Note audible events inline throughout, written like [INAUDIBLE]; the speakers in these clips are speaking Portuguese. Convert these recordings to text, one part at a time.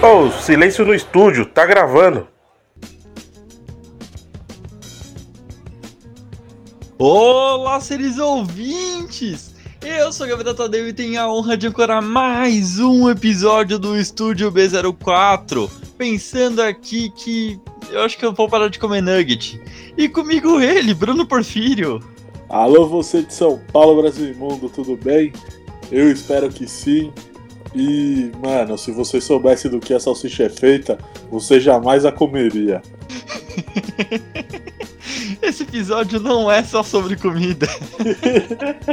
Oh, silêncio no estúdio, tá gravando. Olá, seres ouvintes! Eu sou Gabriel Tadeu e tenho a honra de ancorar mais um episódio do Estúdio B04. Pensando aqui que eu acho que eu vou parar de comer nugget. E comigo ele, Bruno Porfírio. Alô, você de São Paulo, Brasil e Mundo, tudo bem? Eu espero que sim. E, mano, se você soubesse do que a salsicha é feita, você jamais a comeria. [LAUGHS] Esse episódio não é só sobre comida. [LAUGHS]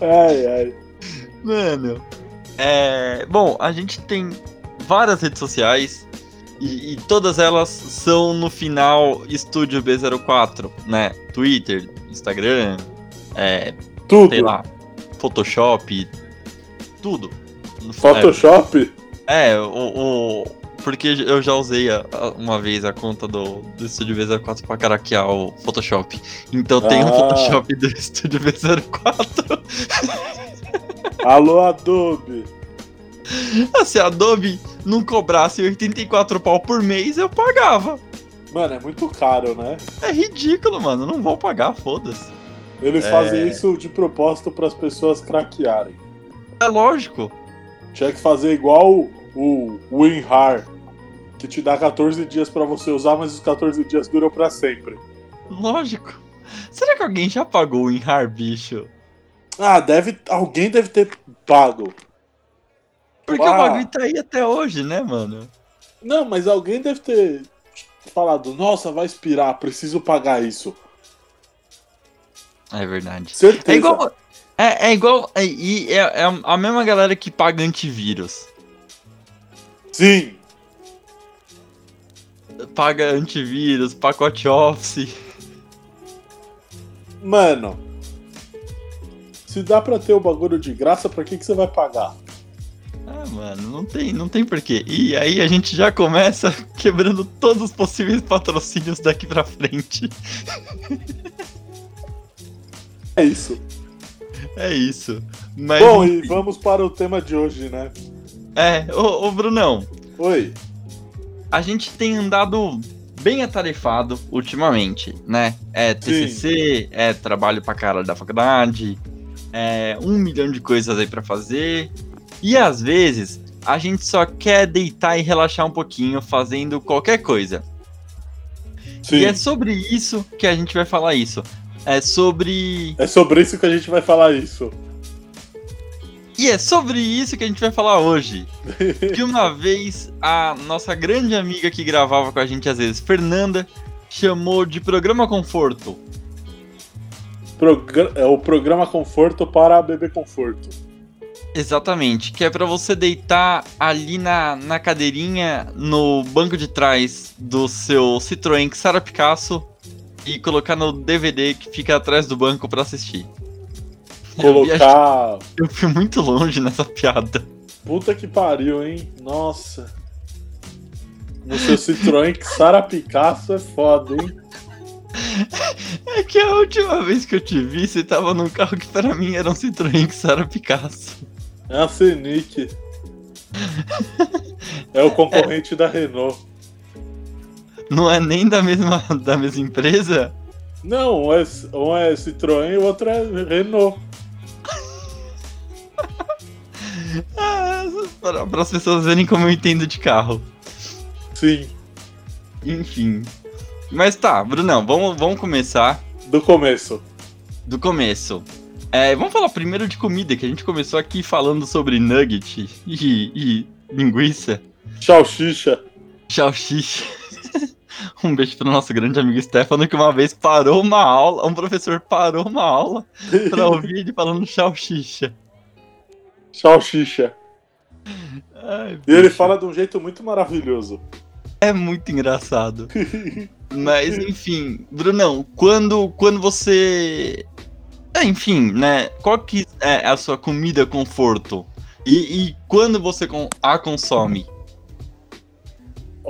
ai, ai. Mano, é. Bom, a gente tem várias redes sociais e, e, todas elas são no final Estúdio B04, né? Twitter, Instagram, é. Tudo. Sei lá, Photoshop, tudo. Photoshop? É, é o, o porque eu já usei a, a, uma vez a conta do, do Estúdio V04 pra caraquear o Photoshop. Então tem um ah. Photoshop do Estúdio V04. [LAUGHS] Alô, Adobe! Ah, se a Adobe não cobrasse 84 pau por mês, eu pagava. Mano, é muito caro, né? É ridículo, mano. Não vou pagar, foda-se. Eles é... fazem isso de propósito para as pessoas craquearem. É lógico. Tinha que fazer igual o WinRAR, que te dá 14 dias para você usar, mas os 14 dias duram para sempre. Lógico. Será que alguém já pagou o WinRAR, bicho? Ah, deve. Alguém deve ter pago. Porque ah. o bagulho tá aí até hoje, né, mano? Não, mas alguém deve ter falado, nossa, vai expirar, preciso pagar isso. É verdade. Certeza. É igual. É, é igual. É, é, é a mesma galera que paga antivírus. Sim. Paga antivírus, pacote Office. Mano. Se dá pra ter o bagulho de graça, pra que, que você vai pagar? Ah, mano, não tem, não tem porquê. E aí a gente já começa [LAUGHS] quebrando todos os possíveis patrocínios daqui pra frente. [LAUGHS] É isso. É isso. Mas, Bom, e vamos para o tema de hoje, né? É, ô, ô Brunão. Oi. A gente tem andado bem atarefado ultimamente, né? É TCC, Sim. é trabalho pra cara da faculdade, é um milhão de coisas aí para fazer. E às vezes a gente só quer deitar e relaxar um pouquinho fazendo qualquer coisa. Sim. E é sobre isso que a gente vai falar isso. É sobre. É sobre isso que a gente vai falar isso. E é sobre isso que a gente vai falar hoje. [LAUGHS] que uma vez a nossa grande amiga que gravava com a gente às vezes, Fernanda, chamou de programa conforto. é o programa conforto para beber conforto. Exatamente, que é para você deitar ali na, na cadeirinha no banco de trás do seu Citroën Xara Picasso e colocar no DVD que fica atrás do banco para assistir colocar. Eu, eu fui muito longe nessa piada. Puta que pariu, hein? Nossa. No seu Citroën que Sara Picasso é foda, hein? [LAUGHS] É que a última vez que eu te vi, você tava num carro que para mim era um Citroën que Sara Picasso. É a Scenic. é o concorrente é... da Renault. Não é nem da mesma, [LAUGHS] da mesma empresa? Não, um é, um é Citroën e o outro é Renault. [LAUGHS] para as pessoas verem como eu entendo de carro. Sim. Enfim. Mas tá, Brunão, vamos, vamos começar. Do começo. Do começo. É, vamos falar primeiro de comida, que a gente começou aqui falando sobre nugget e, e linguiça. Salsicha. Salsicha. [LAUGHS] um beijo pro nosso grande amigo Stefano, que uma vez parou uma aula, um professor parou uma aula pra [LAUGHS] ouvir ele falando salsicha. Salsicha. Ai, e ele fala de um jeito muito maravilhoso. É muito engraçado. [LAUGHS] Mas, enfim, Brunão, quando, quando você. É, enfim, né? Qual que é a sua comida conforto? E, e quando você a consome?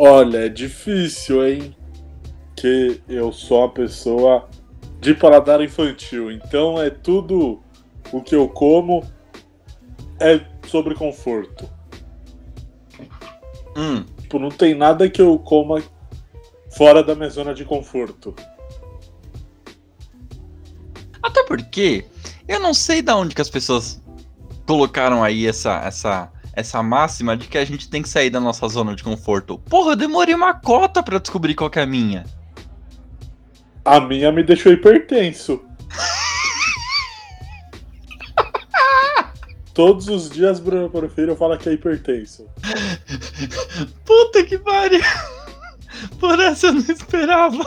Olha, é difícil, hein? Que eu sou uma pessoa de paladar infantil. Então é tudo o que eu como é sobre conforto. Hum. Tipo, não tem nada que eu coma fora da minha zona de conforto. Até porque eu não sei da onde que as pessoas colocaram aí essa, essa, essa máxima de que a gente tem que sair da nossa zona de conforto. Porra, eu demorei uma cota pra descobrir qual que é a minha. A minha me deixou hipertenso. [LAUGHS] Todos os dias Bruno Porfírio fala que é hipertenso. Puta que pariu! Por essa eu não esperava.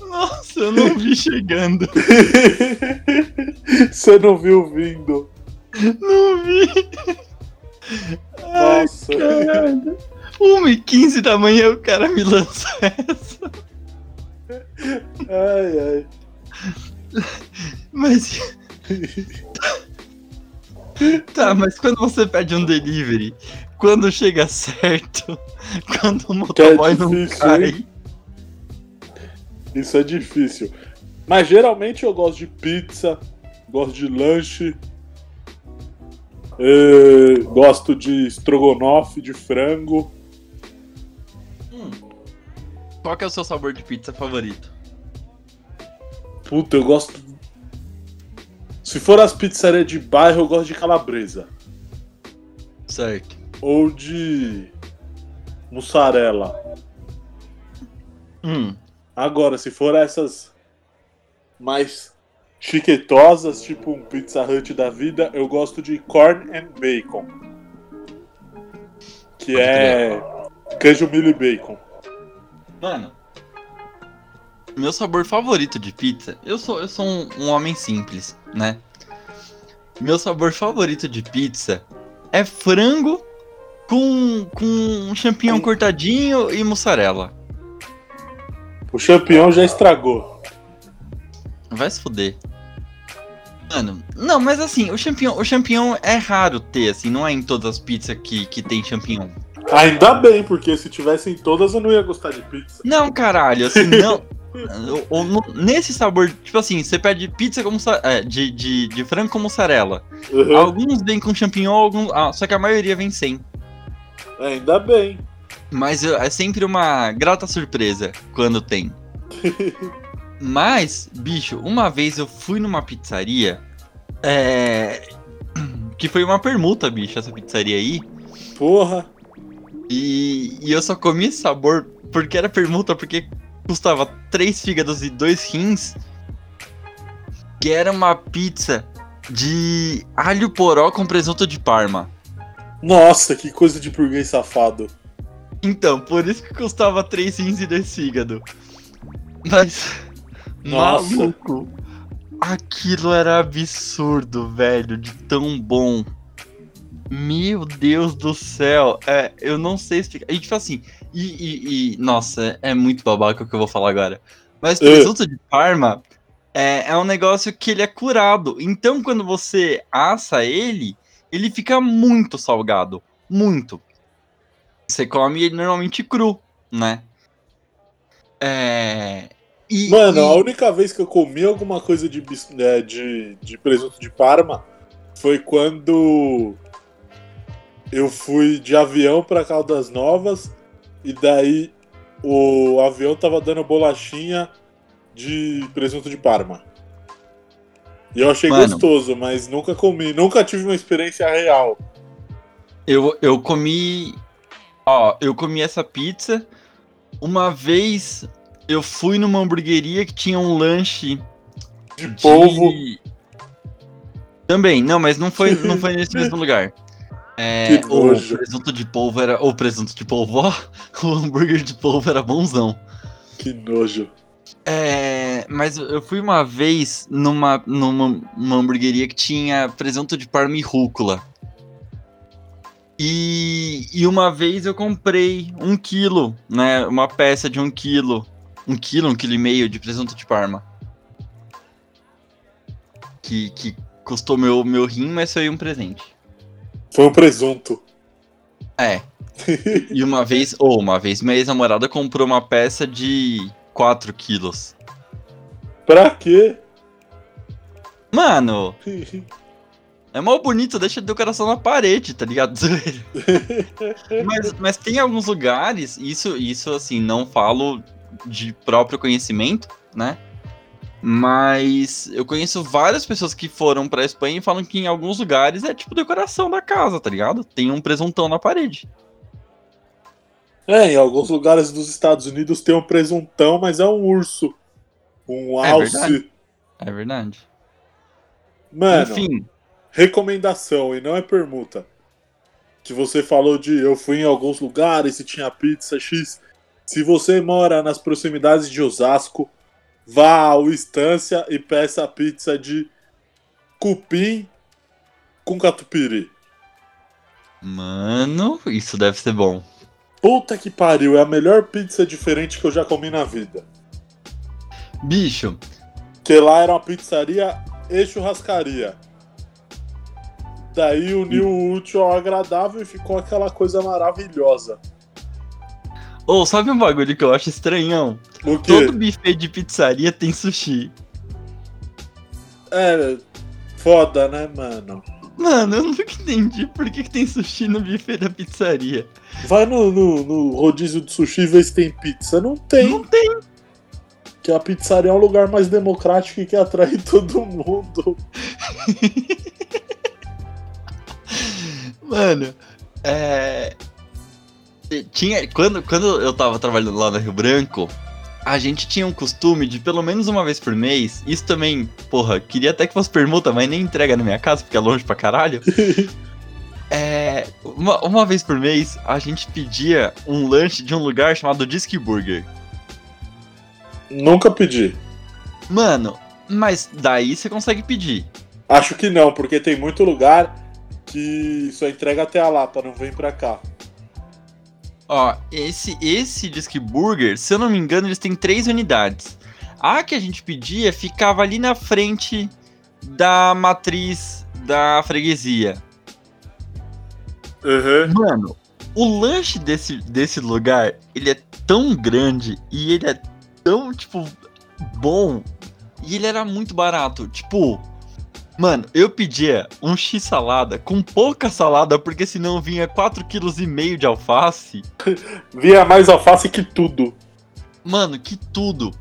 Nossa, eu não vi chegando. [LAUGHS] Você não viu vindo. Não vi. Ai, Nossa. caralho. 1h15 da manhã o cara me lança essa. Ai, ai. Mas. [LAUGHS] Tá, mas quando você pede um delivery, quando chega certo, [LAUGHS] quando o motoboy não difícil, cai. hein? Isso é difícil. Mas geralmente eu gosto de pizza, gosto de lanche, eh, gosto de estrogonofe, de frango. Qual que é o seu sabor de pizza favorito? Puta, eu gosto. Se for as pizzarias de bairro, eu gosto de calabresa. Certo. Ou de mussarela. Hum. Agora, se for essas mais chiquetosas, tipo um Pizza Hut da vida, eu gosto de corn and bacon. Que é queijo, milho e bacon. Mano. Meu sabor favorito de pizza, eu sou, eu sou um, um homem simples, né? Meu sabor favorito de pizza é frango com, com um champignon cortadinho e mussarela. O champignon já estragou. Vai se fuder. Mano, não, mas assim, o champignon, o champignon é raro ter, assim, não é em todas as pizzas que, que tem champignon. Ainda bem, porque se tivessem todas eu não ia gostar de pizza. Não, caralho, assim, não. [LAUGHS] O- o- no- nesse sabor, tipo assim, você pede pizza com é, de, de, de frango com mussarela. Uhum. Alguns vêm com champignon, alguns, ah, só que a maioria vem sem. Ainda bem. Mas é sempre uma grata surpresa quando tem. [LAUGHS] Mas, bicho, uma vez eu fui numa pizzaria. É. Que foi uma permuta, bicho, essa pizzaria aí. Porra. E, e eu só comi esse sabor porque era permuta, porque custava três fígados e dois rins. Que era uma pizza de alho poró com presunto de parma. Nossa, que coisa de burguês safado. Então, por isso que custava três rins e dois fígado. Mas. Nossa. Maluco. Aquilo era absurdo, velho, de tão bom. Meu Deus do céu. É, eu não sei explicar. E tipo assim, e, e- e- nossa, é muito babaca o que eu vou falar agora. Mas É. presunto de Parma é, é um negócio que ele é curado. Então, quando você assa ele, ele fica muito salgado. Muito. Você come ele normalmente cru, né? É. E, Mano, e- a única vez que eu comi alguma coisa de, é, de, de presunto de Parma foi quando eu fui de avião pra Caldas Novas e daí o avião tava dando bolachinha de presunto de Parma. E eu achei Mano. gostoso, mas nunca comi, nunca tive uma experiência real. Eu, eu comi. Ó, eu comi essa pizza. Uma vez eu fui numa hamburgueria que tinha um lanche De de. polvo, Também, não, mas não foi, não foi nesse [LAUGHS] mesmo lugar. É, o presunto de polvo era. O presunto de polvo, ó. [LAUGHS] O hambúrguer de polvo era bonzão. que nojo. É, mas eu fui uma vez numa, numa, numa hamburgueria que tinha presunto de parma e rúcula. E, e uma vez eu comprei um quilo, né? Uma peça de um quilo. Um quilo, um quilo e meio de presunto de parma. Que, que custou meu, meu rim, mas foi um presente. Foi um presunto. É. [LAUGHS] E uma vez, ou uma vez, minha ex-namorada comprou uma peça de 4 quilos. [LAUGHS] É mal bonito, deixa decoração na parede, tá ligado? [LAUGHS] mas, mas tem alguns lugares, isso, isso assim, não falo de próprio conhecimento, né? Mas eu conheço várias pessoas que foram pra Espanha e falam que em alguns lugares é tipo decoração da casa, tá ligado? Tem um presuntão na parede. É, em alguns lugares dos Estados Unidos tem um presuntão, mas é um urso. Um É alce. verdade. É verdade. Mano, Enfim, recomendação e não é permuta. Que você falou de eu fui em alguns lugares e tinha pizza X. Se você mora nas proximidades de Osasco, vá ao Estância e peça a pizza de cupim com catupiry. mano, isso deve ser bom. Puta que pariu, é a melhor pizza diferente que eu já comi na vida. Bicho, Que lá era uma pizzaria e churrascaria. Daí uniu o útil ao agradável e ficou aquela coisa maravilhosa. Ou sabe um bagulho que eu acho estranhão? O quê? Todo buffet de pizzaria tem sushi. É. Foda, né, mano? Mano, eu nunca entendi por que, que tem sushi no buffet da pizzaria. Vai no, no, no rodízio de sushi e vê se tem pizza. Não tem. Não tem. Que a pizzaria é um lugar mais democrático e que atrai [LAUGHS] todo mundo. Mano, é. Tinha. Quando, quando eu tava trabalhando lá no Rio Branco, a gente tinha um costume de pelo menos uma vez por mês. Isso também, porra, queria até que fosse permuta, mas nem entrega na minha casa, porque é longe pra caralho. [LAUGHS] É. Uma, uma vez por mês, a gente pedia um lanche de um lugar chamado Disque Burger. Nunca pedi. Mano, mas daí você consegue pedir. Acho que não, porque tem muito lugar que só entrega até a lata, não vem pra cá. Ó, esse, esse Disque Burger, se eu não me engano, eles têm três unidades. A que a gente pedia ficava ali na frente da matriz da freguesia. Uhum. Mano, o lanche desse, desse lugar, ele é tão grande e ele é tão, tipo, bom. E ele era muito barato. Tipo, mano, eu pedia um X-salada com pouca salada, porque senão vinha 4,5 kg de alface. [LAUGHS] Via mais alface que tudo. Mano, que tudo.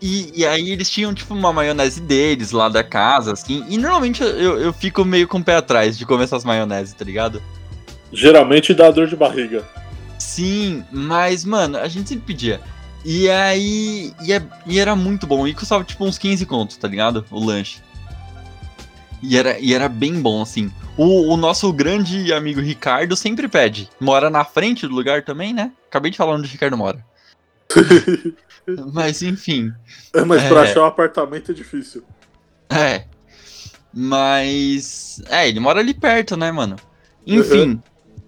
E, e aí eles tinham, tipo, uma maionese deles lá da casa, assim. E normalmente eu, eu fico meio com o pé atrás de comer essas maioneses, tá ligado? Geralmente dá dor de barriga. Sim, mas, mano, a gente sempre pedia. E aí. E, é- e era muito bom. E custava, tipo, uns 15 contos, tá ligado? O lanche. E era, e era bem bom, assim. O, o nosso grande amigo Ricardo sempre pede. Mora na frente do lugar também, né? Acabei de falar onde o Ricardo mora. [LAUGHS] Mas, enfim. É, mas pra É. achar um apartamento é difícil. É. Mas. É, ele mora ali perto, né, mano? Enfim.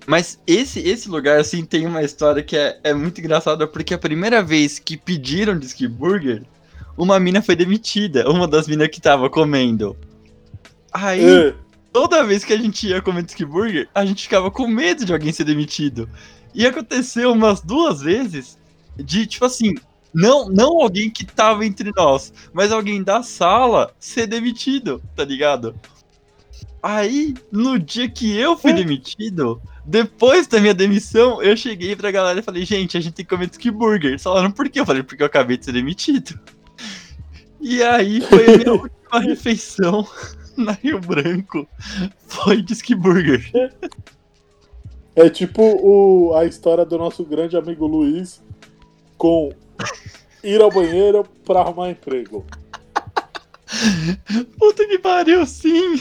Mas esse, esse lugar, assim, tem uma história que é, é muito engraçada, porque a primeira vez que pediram Disque Burger, uma mina foi demitida. Uma das minas que tava comendo. Aí, É. toda vez que a gente ia comer Disque Burger, a gente ficava com medo de alguém ser demitido. E aconteceu umas duas vezes de, tipo assim, não, não alguém que tava entre nós, mas alguém da sala ser demitido, tá ligado? Aí, no dia que eu fui demitido, depois da minha demissão, eu cheguei pra galera e falei, gente, a gente tem que comer Disque Burger. Eles falaram, por quê? Eu falei, porque eu acabei de ser demitido. E aí foi a minha [LAUGHS] última refeição na Rio Branco. Foi Disque Burger. [LAUGHS] É tipo o, a história do nosso grande amigo Luiz com ir ao banheiro pra arrumar emprego. [LAUGHS] Puta que pariu, sim! [LAUGHS]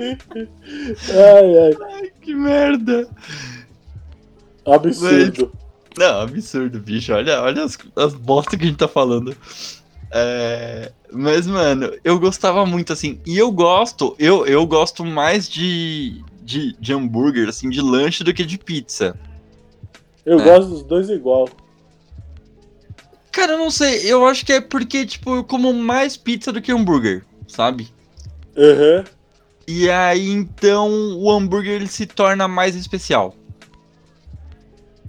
Ai, ai. Que merda! Absurdo. Não, absurdo, bicho. Olha, olha as, as bosta que a gente tá falando. É, Mas, mano, eu gostava muito, assim. E eu gosto, eu, eu gosto mais de, de, de hambúrguer, assim, de lanche do que de pizza. Eu É. gosto dos dois igual. Cara, eu não sei, eu acho que é porque, tipo, eu como mais pizza do que hambúrguer, sabe? Uhum. E aí, então, o hambúrguer ele se torna mais especial.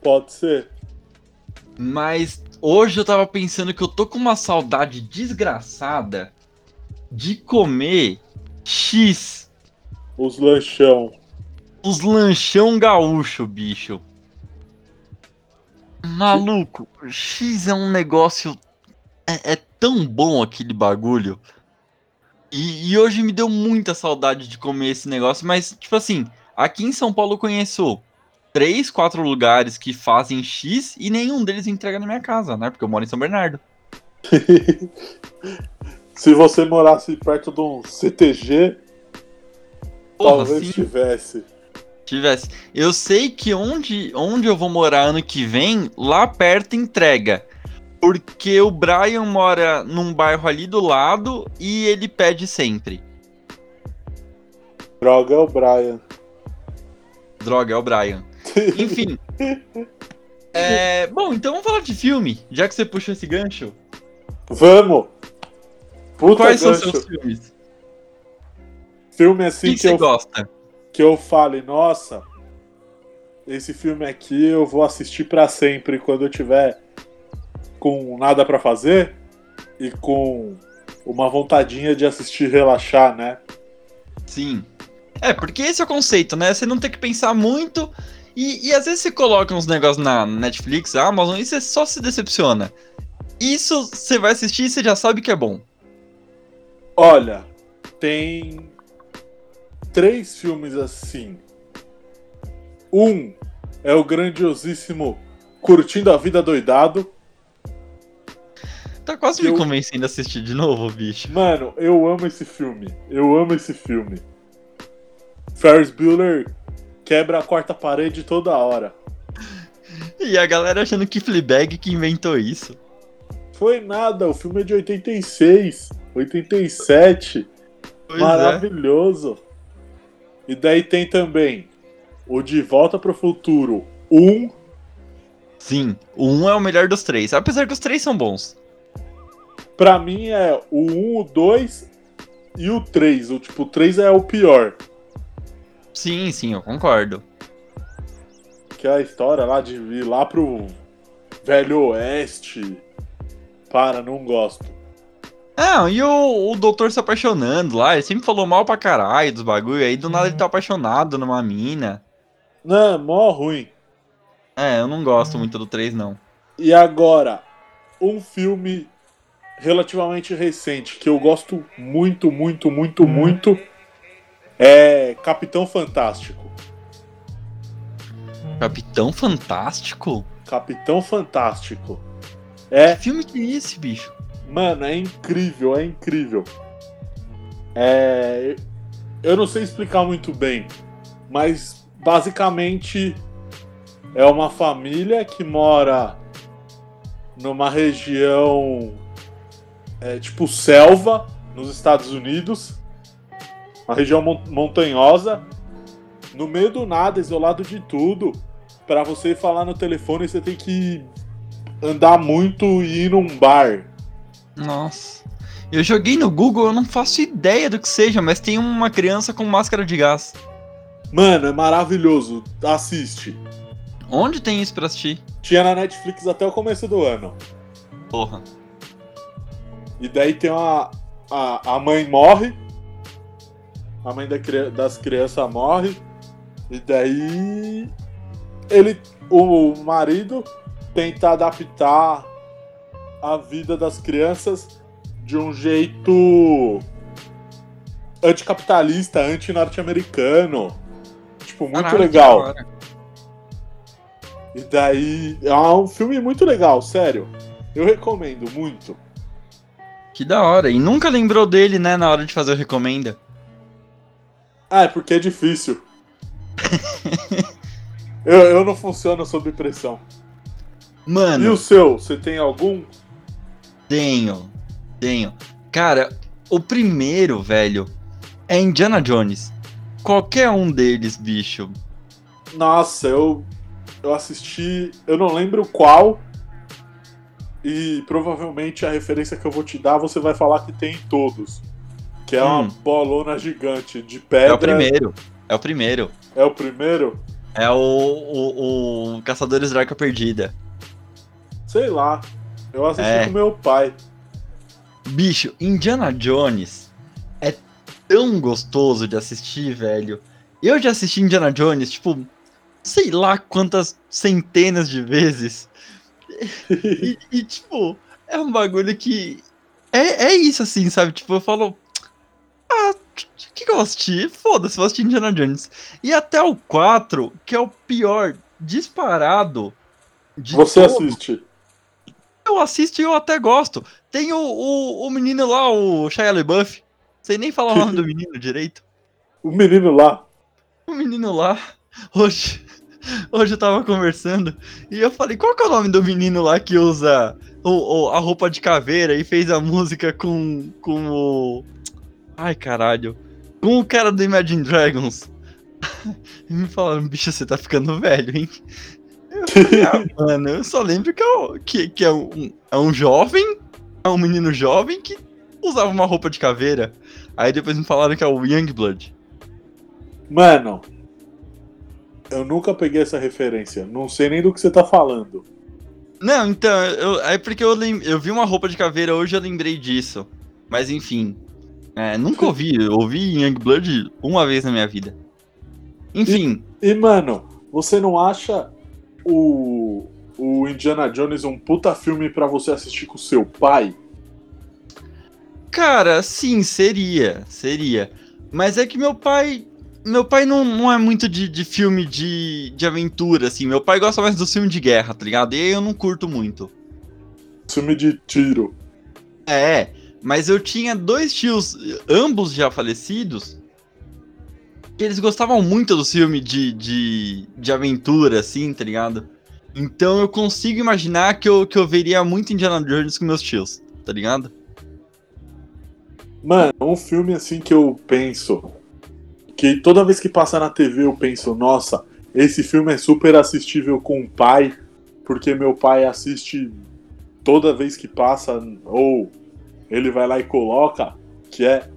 Pode ser. Mas hoje eu tava pensando que eu tô com uma saudade desgraçada de comer X Os lanchão. Os lanchão gaúcho, bicho. Maluco, X é um negócio. É, é tão bom aquele bagulho. E, e, hoje me deu muita saudade de comer esse negócio, mas, tipo assim, aqui em São Paulo eu conheço três, quatro lugares que fazem X e nenhum deles entrega na minha casa, né? Porque eu moro em São Bernardo. [LAUGHS] Se você morasse perto de um CTG, Porra, talvez sim. tivesse. Tivesse. Eu sei que onde, onde eu vou morar ano que vem, lá perto entrega. Porque o Brian mora num bairro ali do lado e ele pede sempre. Droga é o Brian. Droga é o Brian. [LAUGHS] Enfim. é, bom, então vamos falar de filme, já que você puxou esse gancho. Vamos! Puta Quais gancho. são seus filmes? Filme assim que, que, que eu gosta? Que eu fale, nossa, esse filme aqui eu vou assistir para sempre quando eu tiver com nada para fazer e com uma vontadinha de assistir relaxar, né? Sim. É, porque esse é o conceito, né? Você não tem que pensar muito e, e às vezes você coloca uns negócios na Netflix, Amazon e você só se decepciona. Isso você vai assistir e você já sabe que é bom. Olha, tem três filmes assim. Um é o grandiosíssimo Curtindo a Vida Doidado. Tá quase eu... me convencendo a assistir de novo, bicho. Mano, eu amo esse filme. Eu amo esse filme. Ferris Bueller quebra a quarta parede toda hora. E a galera achando que Fleabag que inventou isso. Foi nada, o filme é de 86, 87. Pois é. Maravilhoso. É. E daí tem também o De Volta para o Futuro 1. Sim, o 1 é o melhor dos três, apesar que os três são bons. Pra mim é o 1, o 2 e o 3. O tipo, o 3 é o pior. Sim, sim, eu concordo. Que é a história lá de ir lá pro Velho Oeste. Para, não gosto. Não, e o, o doutor se apaixonando lá, ele sempre falou mal pra caralho dos bagulho, aí do nada ele tá apaixonado numa mina. Não, mó ruim. É, eu não gosto muito do 3, não. E agora, um filme relativamente recente que eu gosto muito, muito, muito, muito é Capitão Fantástico. Capitão Fantástico? Capitão Fantástico. É. Que filme que é esse, bicho? Mano, é incrível, é incrível. É. Eu não sei explicar muito bem, mas basicamente é uma família que mora numa região é, tipo selva nos Estados Unidos uma região montanhosa, no meio do nada, isolado de tudo. Para você falar no telefone, você tem que andar muito e ir num bar. Nossa. Eu joguei no Google, eu não faço ideia do que seja, mas tem uma criança com máscara de gás. Mano, é maravilhoso. Assiste. Onde tem isso pra assistir? Tinha na Netflix até o começo do ano. Porra. E daí tem uma. A, a mãe morre a mãe da, das crianças morre, e daí ele, o marido tenta adaptar a vida das crianças de um jeito anticapitalista, anti-norte-americano. Tipo, muito Caraca, legal. E daí. É um filme muito legal, sério. Eu recomendo muito. Que da hora. E nunca lembrou dele, né, na hora de fazer o recomenda. Ah, é porque é difícil. [LAUGHS] eu, eu não funciono sob pressão. Mano. E o seu? Você tem algum? Tenho. Tenho. Cara, o primeiro, velho, é Indiana Jones. Qualquer um deles, bicho. Nossa, eu eu assisti, eu não lembro qual. E provavelmente a referência que eu vou te dar, você vai falar que tem em todos. Que é hum. uma bolona gigante de pedra. É o primeiro. É o primeiro. É o primeiro? É o, o, o Caçadores da Arca Perdida. Sei lá. Eu assisti é. com meu pai. Bicho, Indiana Jones é tão gostoso de assistir, velho. Eu já assisti Indiana Jones, tipo, sei lá quantas centenas de vezes. [LAUGHS] E, e, tipo, é um bagulho que. É, é isso, assim, sabe? Tipo, eu falo. O que, que eu vou assistir? Foda-se, vou assistir Indiana Jones. E até o 4, que é o pior disparado. de Você todos, assiste. Eu assisto e eu até gosto. Tem o, o, o menino lá, o Shia LaBeouf. Sei nem falar o nome do [LAUGHS] menino direito. O menino lá. O menino lá. Hoje, hoje eu tava conversando e eu falei: qual que é o nome do menino lá que usa o, o- a roupa de caveira e fez a música com, com o. Ai caralho. Com o cara do Imagine Dragons. [LAUGHS] E me falaram: bicho, você tá ficando velho, hein? Eu falei, ah, [LAUGHS] mano, eu só lembro que é, o- que, que é, um, é um jovem, é um menino jovem que usava uma roupa de caveira. Aí depois me falaram que é o Youngblood. Mano, eu nunca peguei essa referência. Não sei nem do que você tá falando. Não, então, eu, é porque eu, lem- eu vi uma roupa de caveira hoje e eu lembrei disso. Mas enfim. É, nunca ouvi. Ouvi Youngblood uma vez na minha vida. Enfim, E, mano, você não acha o, o Indiana Jones um puta filme pra você assistir com seu pai? cara, sim, seria. Seria. Mas é que meu pai. Meu pai não, não é muito de, de filme de, de aventura, assim. Meu pai gosta mais do filme de guerra, tá ligado? E aí eu não curto muito. Filme de tiro. É, mas eu tinha dois tios, ambos já falecidos, que eles gostavam muito do filme de, de, de aventura, assim, tá ligado? Então eu consigo imaginar que eu, que eu veria muito Indiana Jones com meus tios, tá ligado? Mano, um filme assim que eu penso. Que toda vez que passa na TV eu penso, nossa, esse filme é super assistível com o pai, porque meu pai assiste toda vez que passa, ou ele vai lá e coloca, que é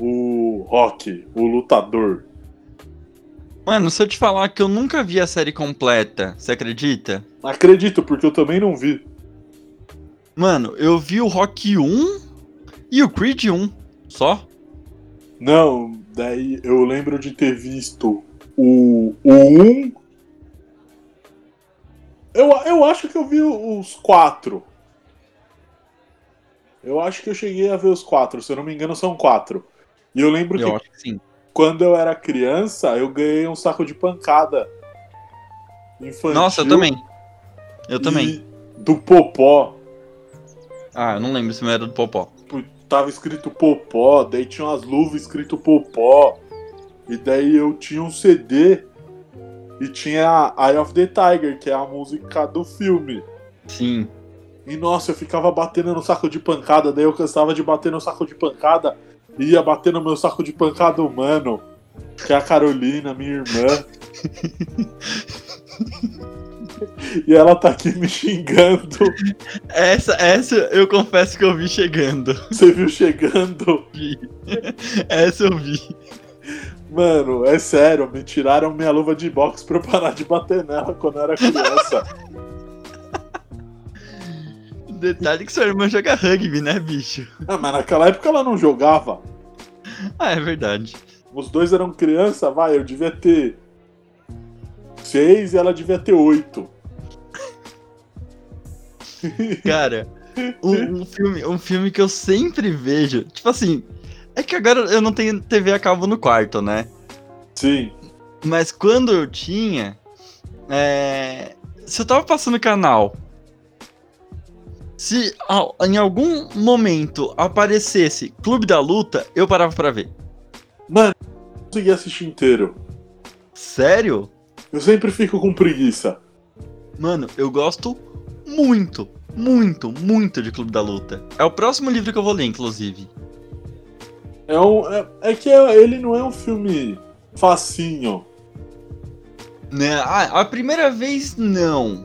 o Rock, o lutador. Mano, se eu te falar que eu nunca vi a série completa, você acredita? Acredito, porque eu também não vi. Mano, eu vi o Rock 1 e o Creed 1, só. Não, daí eu lembro de ter visto o, o 1. Eu, eu acho que eu vi os quatro. Eu acho que eu cheguei a ver os quatro, se eu não me engano, são quatro. E eu lembro Eu que que sim. quando eu era criança, eu ganhei um saco de pancada. Infantil. Nossa, eu também. Eu também. Do Popó. Ah, eu não lembro se não era do Popó. Tava escrito Popó, daí tinha umas luvas escrito Popó. E daí eu tinha um CD e tinha Eye of the Tiger, que é a música do filme. Sim. E nossa, eu ficava batendo no saco de pancada, daí eu cansava de bater no saco de pancada e ia bater no meu saco de pancada humano, que é a Carolina, minha irmã. [LAUGHS] e ela tá aqui me xingando. Essa, essa eu confesso que eu vi chegando. Você viu chegando? Essa eu vi. Mano, é sério, me tiraram minha luva de boxe pra eu parar de bater nela quando eu era criança. [LAUGHS] Detalhe que sua irmã joga rugby, né, bicho? ah, mas naquela época ela não jogava. [LAUGHS] Ah, é verdade. Os dois eram criança, vai, eu devia ter seis e ela devia ter oito. [LAUGHS] Cara, um, um filme, um filme que eu sempre vejo. Tipo assim, é que agora eu não tenho TV a cabo no quarto, né? Sim. Mas quando eu tinha. é, se eu tava passando canal. Se em algum momento aparecesse Clube da Luta, eu parava pra ver. Mano, eu não consegui assistir inteiro. Sério? Eu sempre fico com preguiça. Mano, eu gosto muito, muito, muito de Clube da Luta. É o próximo livro que eu vou ler, inclusive. É, um, é, é que é- ele não é um filme facinho. Né? Ah, a primeira vez não.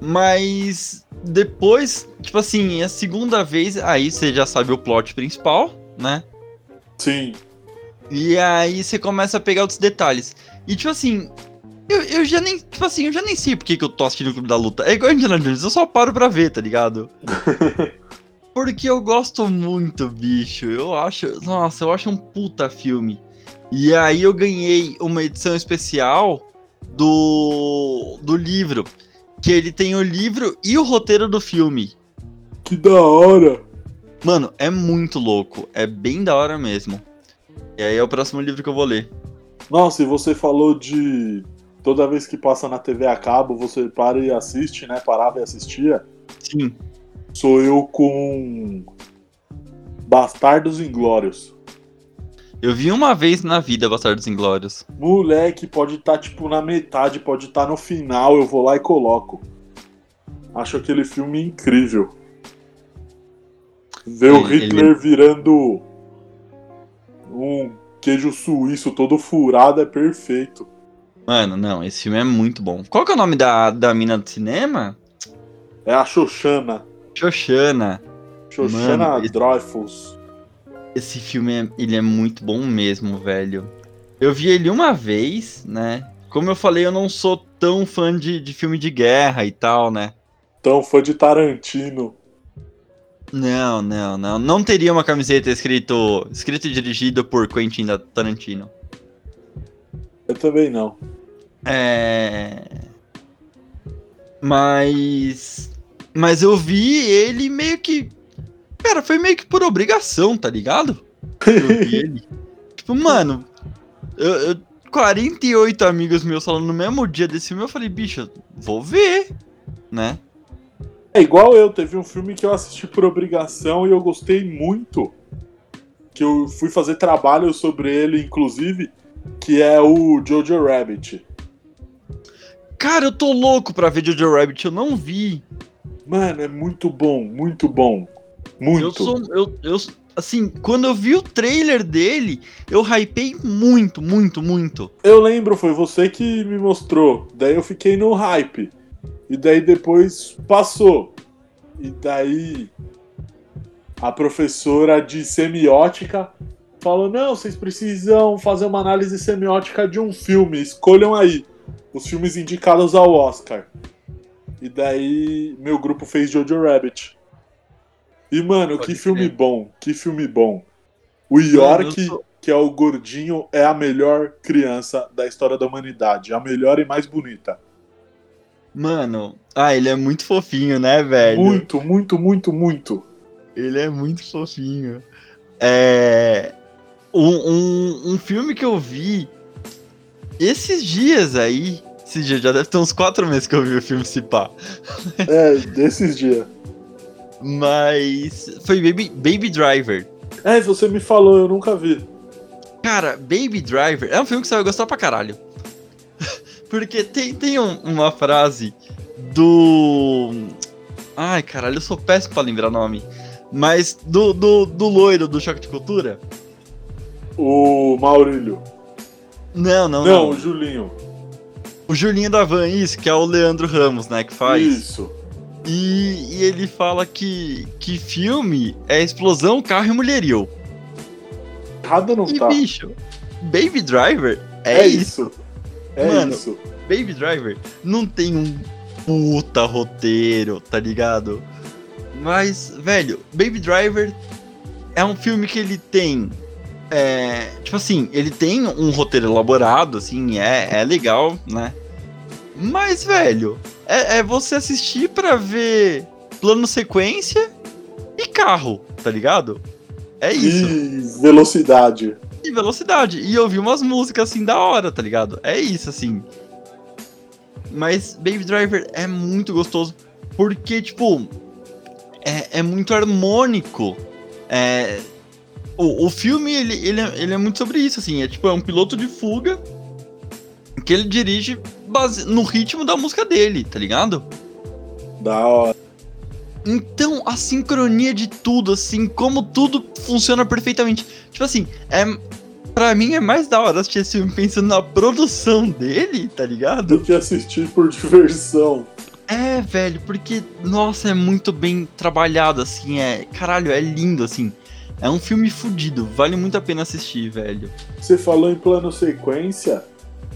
Mas depois, tipo assim, a segunda vez, aí você já sabe o plot principal, né? Sim. E aí você começa a pegar outros detalhes. E tipo assim, eu, eu já nem, tipo assim, eu já nem sei por que, que eu tô assistindo o Clube da Luta. É igual a Indiana Jones, eu só paro pra ver, tá ligado? [LAUGHS] Porque eu gosto muito, bicho. Eu acho. Nossa, eu acho um puta filme. E aí eu ganhei uma edição especial do, do livro. Que ele tem o livro e o roteiro do filme. Que da hora! Mano, é muito louco. É bem da hora mesmo. E aí é o próximo livro que eu vou ler. Nossa, e você falou de. Toda vez que passa na TV a cabo, você para e assiste, né? Parava e assistia. Sim. Sou eu com. Bastardos Inglórios. Eu vi uma vez na vida Bastardos Inglórios. Moleque, pode estar tipo na metade, pode estar no final, eu vou lá e coloco. Acho aquele filme incrível. Ver o Ele- Hitler virando um queijo suíço todo furado é perfeito. Mano, não, esse filme é muito bom. Qual que é o nome da, da mina do cinema? É a Xoxana. Xoxana. Xoxana Dreyfus. Esse filme, é, ele é muito bom mesmo, velho. Eu vi ele uma vez, né? Como eu falei, eu não sou tão fã de, de filme de guerra e tal, né? Tão fã de Tarantino. Não, não, não. Não teria uma camiseta escrito, escrito e dirigido por Quentin Tarantino. Eu também não. É. Mas. Mas eu vi ele meio que. Cara, foi meio que por obrigação, tá ligado? Eu vi [LAUGHS] ele. tipo, mano. Eu, eu- 48 amigos meus falando no mesmo dia desse filme, eu falei, bicho, vou ver, né? É igual eu, teve um filme que eu assisti por obrigação e eu gostei muito. Que eu fui fazer trabalho sobre ele, inclusive, que é o Jojo Rabbit. Cara, eu tô louco pra ver Jojo Rabbit, eu não vi. Mano, é muito bom, muito bom. Muito. Eu sou. Eu, eu, assim, quando eu vi o trailer dele, eu hypei muito, muito, muito. Eu lembro, foi você que me mostrou. Daí eu fiquei no hype. E daí depois passou. E daí a professora de semiótica falou: Não, vocês precisam fazer uma análise semiótica de um filme. Escolham aí os filmes indicados ao Oscar. E daí meu grupo fez Jojo Rabbit. E, mano, Pode que filme crer. bom, que filme bom. O York sou- que é o gordinho, é a melhor criança da história da humanidade. A melhor e mais bonita. Mano, ah, ele é muito fofinho, né, velho? Muito, muito, muito, muito. Ele é muito fofinho. É. Um, um, um filme que eu vi esses dias aí. Esses dias, já deve ter uns quatro meses que eu vi o filme se pá. É, desses dias. Mas. Foi Baby, Baby Driver. É, você me falou, eu nunca vi. Cara, Baby Driver é um filme que você vai gostar pra caralho. [LAUGHS] Porque tem, tem um- uma frase do. Ai, caralho, eu sou péssimo pra lembrar nome. Mas do, do, do loiro do Choque de Cultura? O Maurílio. Não, não, Não, não. o Julinho. O Julinho da Van, isso, que é o Leandro Ramos, né, que faz. Isso. E, e ele fala que, que filme é explosão, carro e mulherio. Errado não E, tá. bicho, Baby Driver é, É isso. isso. É Mano. isso. Baby Driver não tem um puta roteiro, tá ligado? Mas, velho, Baby Driver é um filme que ele tem. é, tipo assim, ele tem um roteiro elaborado, assim, é, é legal, né? Mas, velho, é, é você assistir pra ver plano sequência e carro, tá ligado? É isso E velocidade. e velocidade. E eu vi umas músicas assim da hora, tá ligado? É isso, assim. Mas Baby Driver é muito gostoso. Porque, tipo, é, é muito harmônico. É, o, o filme, ele, ele, é, ele é muito sobre isso, assim. É tipo, é um piloto de fuga que ele dirige base, no ritmo da música dele, tá ligado? Da hora. Então, a sincronia de tudo, assim, como tudo funciona perfeitamente. Tipo assim, é. Pra mim é mais da hora assistir esse filme pensando na produção dele, tá ligado? Do que assistir por diversão. É, velho, porque, nossa, é muito bem trabalhado, assim, é. Caralho, é lindo, assim. É um filme fudido, vale muito a pena assistir, velho. Você falou em plano sequência.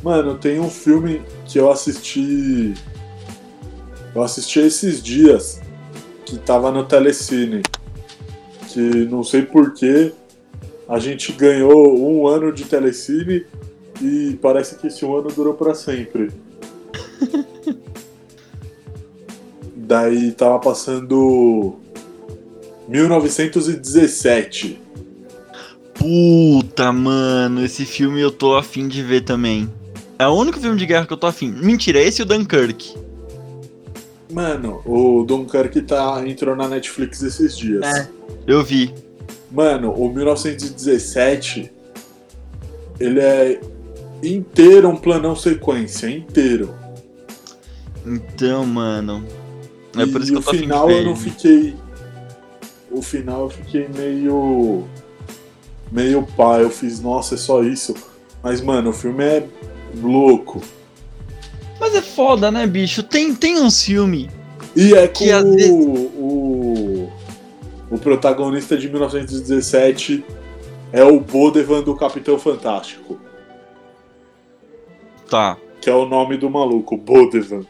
Mano, tem um filme que eu assisti. Eu assisti esses dias. Que tava no Telecine. Que não sei porquê a gente ganhou um ano de telecine e parece que esse um ano durou pra sempre. [LAUGHS] Daí tava passando 1917. Puta, mano, esse filme eu tô afim de ver também. É o único filme de guerra que eu tô afim. Mentira, esse e o Dunkirk. Mano, o Dunkirk tá, entrou na Netflix esses dias. É. Eu vi. Mano, o 1917, ele é inteiro um planão sequência, inteiro. Então, mano. É e por isso que o eu tô afim de final eu não fiquei. O final eu fiquei meio. meio pá. Eu fiz, nossa, é só isso. Mas, mano, o filme é louco. Mas é foda, né, bicho? Tem, tem uns filmes. E é Que às o, vezes- o, o protagonista de 1917 é o Bodevan do Capitão Fantástico, Tá. que é o nome do maluco, Bodevan.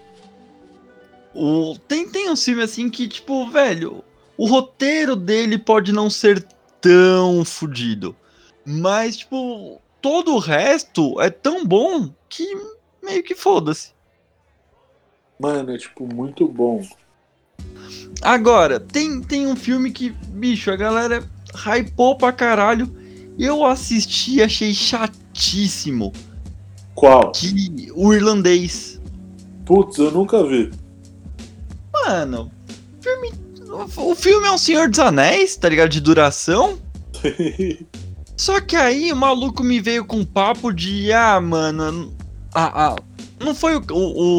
O, tem, tem uns filmes assim que, tipo, velho, o roteiro dele pode não ser tão fudido. Mas, tipo, todo o resto é tão bom que meio que foda-se. Mano, é tipo muito bom. Agora, tem, tem um filme que, bicho, a galera hypou pra caralho. Eu assisti e achei chatíssimo. Qual? Que o irlandês. Putz, eu nunca vi. Mano, filme, o filme é um Senhor dos Anéis, tá ligado? De duração. [LAUGHS] Só que aí o maluco me veio com um papo de, ah, mano. Ah, ah, não foi o, o,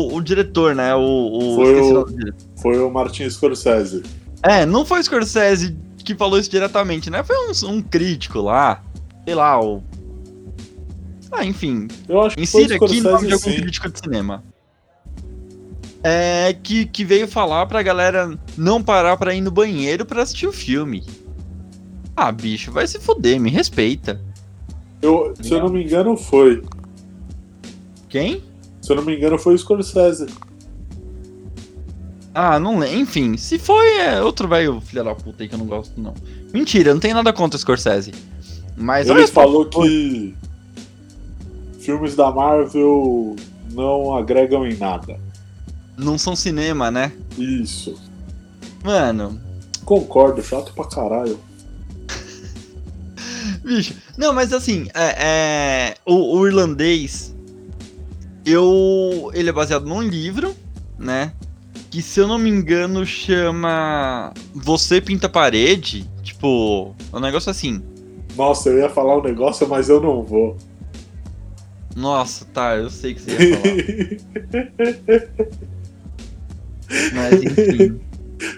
o- o diretor, né? O, o, Foi o- diretor. Foi o Martin Scorsese. É, não foi o Scorsese que falou isso diretamente, né? Foi um, um crítico lá. Sei lá, o. Ah, enfim. Eu acho que foi o Insira aqui nome de algum sim. crítico de cinema. É, que, que veio falar pra galera não parar pra ir no banheiro pra assistir o filme. Ah, bicho, vai se fuder, me respeita. Eu, se eu não me engano, foi. Quem? Se eu não me engano, foi o Scorsese. Ah, não lembro. Enfim, se foi, é outro velho filho da puta aí que eu não gosto, não. Mentira, não tenho nada contra o Scorsese. Mas Ele só, falou que filmes da Marvel não agregam em nada. não são cinema, né? Isso. Mano, Concordo, chato pra caralho. Bicho. Não, mas assim, é, é, o, o irlandês, eu, ele é baseado num livro, né? Que se eu não me engano chama Você Pinta Parede. Tipo, um negócio assim. Nossa, eu ia falar um negócio, mas eu não vou. Nossa, tá, eu sei que você ia falar. [LAUGHS] mas enfim.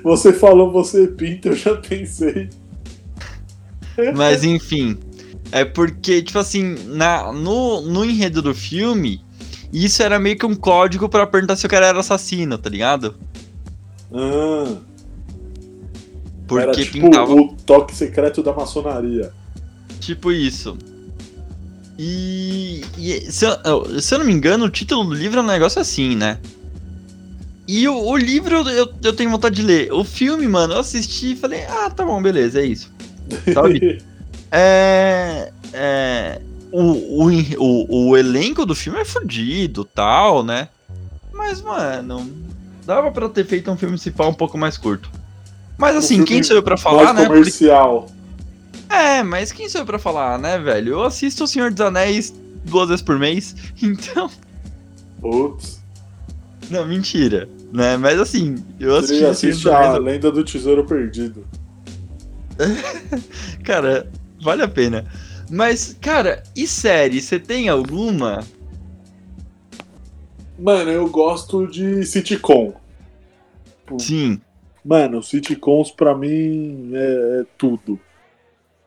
você falou você pinta, eu já pensei. Mas enfim. É porque, tipo assim, na, no, no enredo do filme, isso era meio que um código pra perguntar se o cara era assassino, tá ligado? Ah, Porque era tipo pintava o toque secreto da maçonaria. tipo isso. E, e se, eu, se eu não me engano, o título do livro é um negócio assim, né? E o, o livro eu, eu, eu tenho vontade de ler. O filme, mano, eu assisti e falei, ah, tá bom, beleza, é isso. Sabe? É. É. O, o, o, o elenco do filme é fudido tal, né? Mas, mano, dava pra ter feito um filme principal um pouco mais curto. Mas assim, quem sou eu pra falar, né? Porque- comercial. É, mas quem sou eu pra falar, né, velho? Eu assisto O Senhor dos Anéis duas vezes por mês, [LAUGHS] então. Putz. Não, mentira. Né? Mas assim, eu assisti Você assiste a. Lenda do Tesouro Perdido. [LAUGHS] Cara, vale a pena. Mas, cara, e série? Você tem alguma? Mano, eu gosto de sitcom. Sim, Mano, sitcoms pra mim é, é tudo.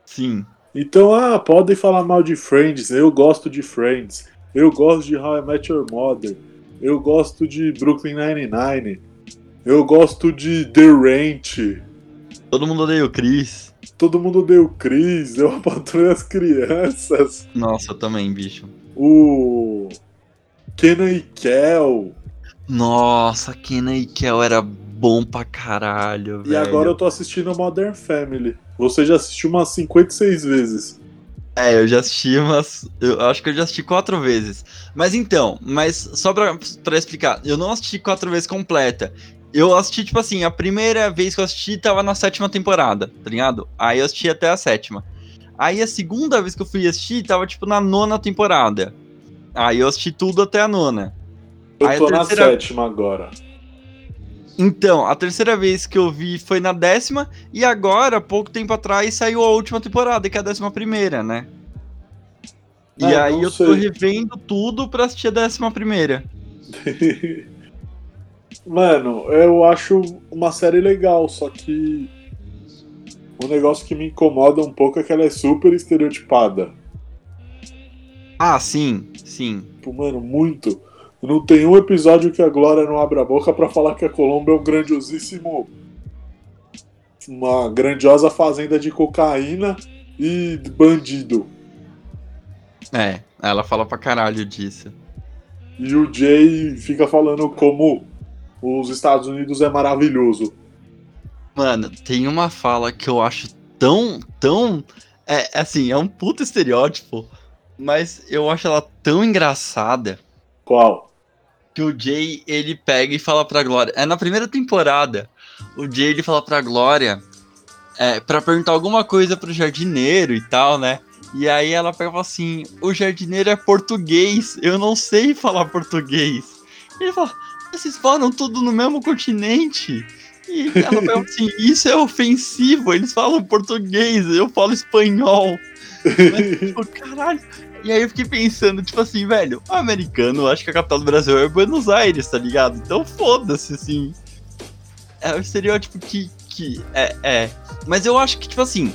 sim. Então, ah, podem falar mal de Friends. Eu gosto de Friends. Eu gosto de How I Met Your Mother. Eu gosto de Brooklyn Nine-Nine. Eu gosto de The Ranch. Todo mundo odeia o Chris. Todo mundo deu Chris. Eu patrulho as crianças. Nossa, eu também, bicho. O. Kenan e Kel. Nossa, Kenan e Kel era bom pra caralho, E velho. agora eu tô assistindo Modern Family. Você já assistiu umas 56 vezes. É, eu já assisti umas. Eu acho que eu já assisti quatro vezes. Mas então, mas só pra, pra explicar, eu não assisti quatro vezes completa. Eu assisti, tipo assim, a primeira vez que eu assisti tava na sétima temporada, tá ligado? Aí eu assisti até a sétima. Aí a segunda vez que eu fui assistir tava, tipo, na nona temporada. Aí eu assisti tudo até a nona. Eu Aí tô na terceira- sétima agora. Então, a terceira vez que eu vi foi na décima, e agora, pouco tempo atrás, saiu a última temporada, que é a décima primeira, né? E Ah, aí eu tô sei. revendo tudo pra assistir a décima primeira. [LAUGHS] Mano, eu acho uma série legal, só que o negócio que me incomoda um pouco é que ela é super estereotipada. Ah, sim, sim. Tipo, mano, muito. Não tem um episódio que a Glória não abre a boca pra falar que a Colômbia é um grandiosíssimo. Uma grandiosa fazenda de cocaína e bandido. É, ela fala pra caralho disso. E o Jay fica falando como os Estados Unidos é maravilhoso. Mano, tem uma fala que eu acho tão, tão. É assim, é um puto estereótipo, mas eu acho ela tão engraçada. Qual? que o Jay ele pega e fala pra Glória. É na primeira temporada. O Jay ele fala pra Glória é, para perguntar alguma coisa pro jardineiro e tal, né? E aí ela pega fala assim: o jardineiro é português, eu não sei falar português. E ele fala: vocês falam tudo no mesmo continente? E ela fala assim: isso é ofensivo, eles falam português, eu falo espanhol. Mas, tipo, [LAUGHS] caralho. E aí eu fiquei pensando, tipo assim, velho, o americano, acho que a capital do Brasil é Buenos Aires, tá ligado? Então foda-se, assim. É o estereótipo que, que é, é. Mas eu acho que, tipo assim,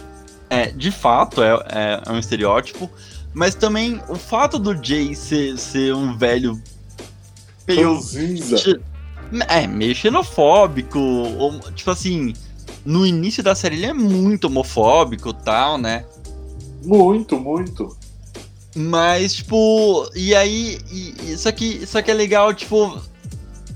é, de fato é, é, é um estereótipo, mas também o fato do Jay ser, ser um velho meio Ranzinza. É, meio xenofóbico. ou, tipo assim, no início da série ele é muito homofóbico e tal, né? Muito, muito. Mas, tipo, e aí. E, isso, aqui, isso aqui é legal, tipo.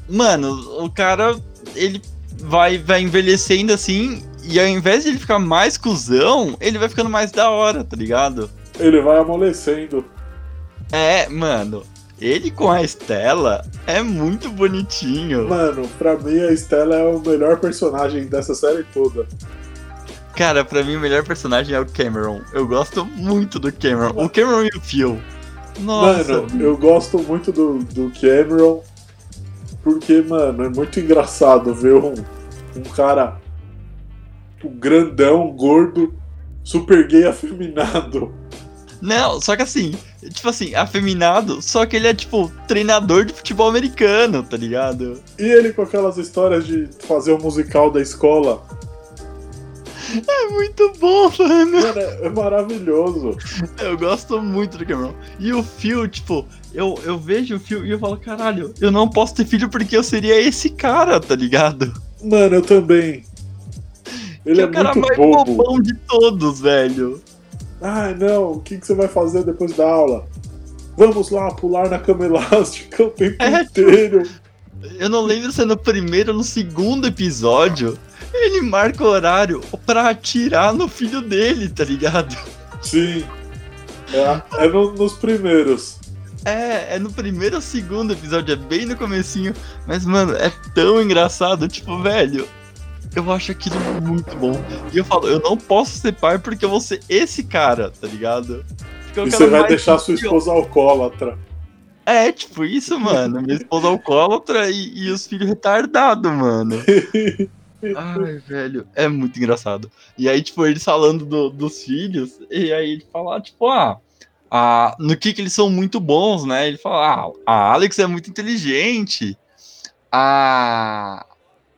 Mano, o cara, ele vai, vai envelhecendo assim, e ao invés de ele ficar mais cuzão, ele vai ficando mais da hora, tá ligado? Ele vai amolecendo. É, mano, ele com a Estela é muito bonitinho. Mano, pra mim a Stella é o melhor personagem dessa série toda. Cara, pra mim o melhor personagem é o Cameron. Eu gosto muito do Cameron. O Cameron e o Phil. Nossa. Mano, eu gosto muito do, do Cameron. Porque, mano, é muito engraçado ver um, um cara um grandão, gordo, super gay afeminado. Não, só que assim, tipo assim, afeminado, só que ele é tipo treinador de futebol americano, tá ligado? E ele com aquelas histórias de fazer o musical da escola. É muito bom, mano. Mano, é, é maravilhoso. Eu gosto muito do Cameron. E o Phil, tipo, eu, eu vejo o Phil e eu falo, caralho, eu não posso ter filho porque eu seria esse cara, tá ligado? Mano, eu também. Ele que é é o cara muito mais bobo. bobão de todos, velho. Ah, não, o que, que você vai fazer depois da aula? Vamos lá pular na cama elástica o tempo É, inteiro. Eu não lembro se é no primeiro ou no segundo episódio. Ele marca o horário pra atirar no filho dele, tá ligado? Sim. É, é no- nos primeiros. É, é no primeiro ou segundo episódio, é bem no comecinho. Mas, mano, é tão engraçado, tipo, velho. Eu acho aquilo muito bom. E eu falo, eu não posso ser pai porque eu vou ser esse cara, tá ligado? E você vai deixar sua esposa alcoólatra. É, tipo, isso, mano. Minha esposa alcoólatra e, e os filhos retardados, mano. [LAUGHS] Ai, velho, é muito engraçado. E aí, tipo, eles falando do- dos filhos, e aí ele fala, tipo, ah, ah, no que que eles são muito bons, né? Ele fala, ah, a Alex é muito inteligente, a,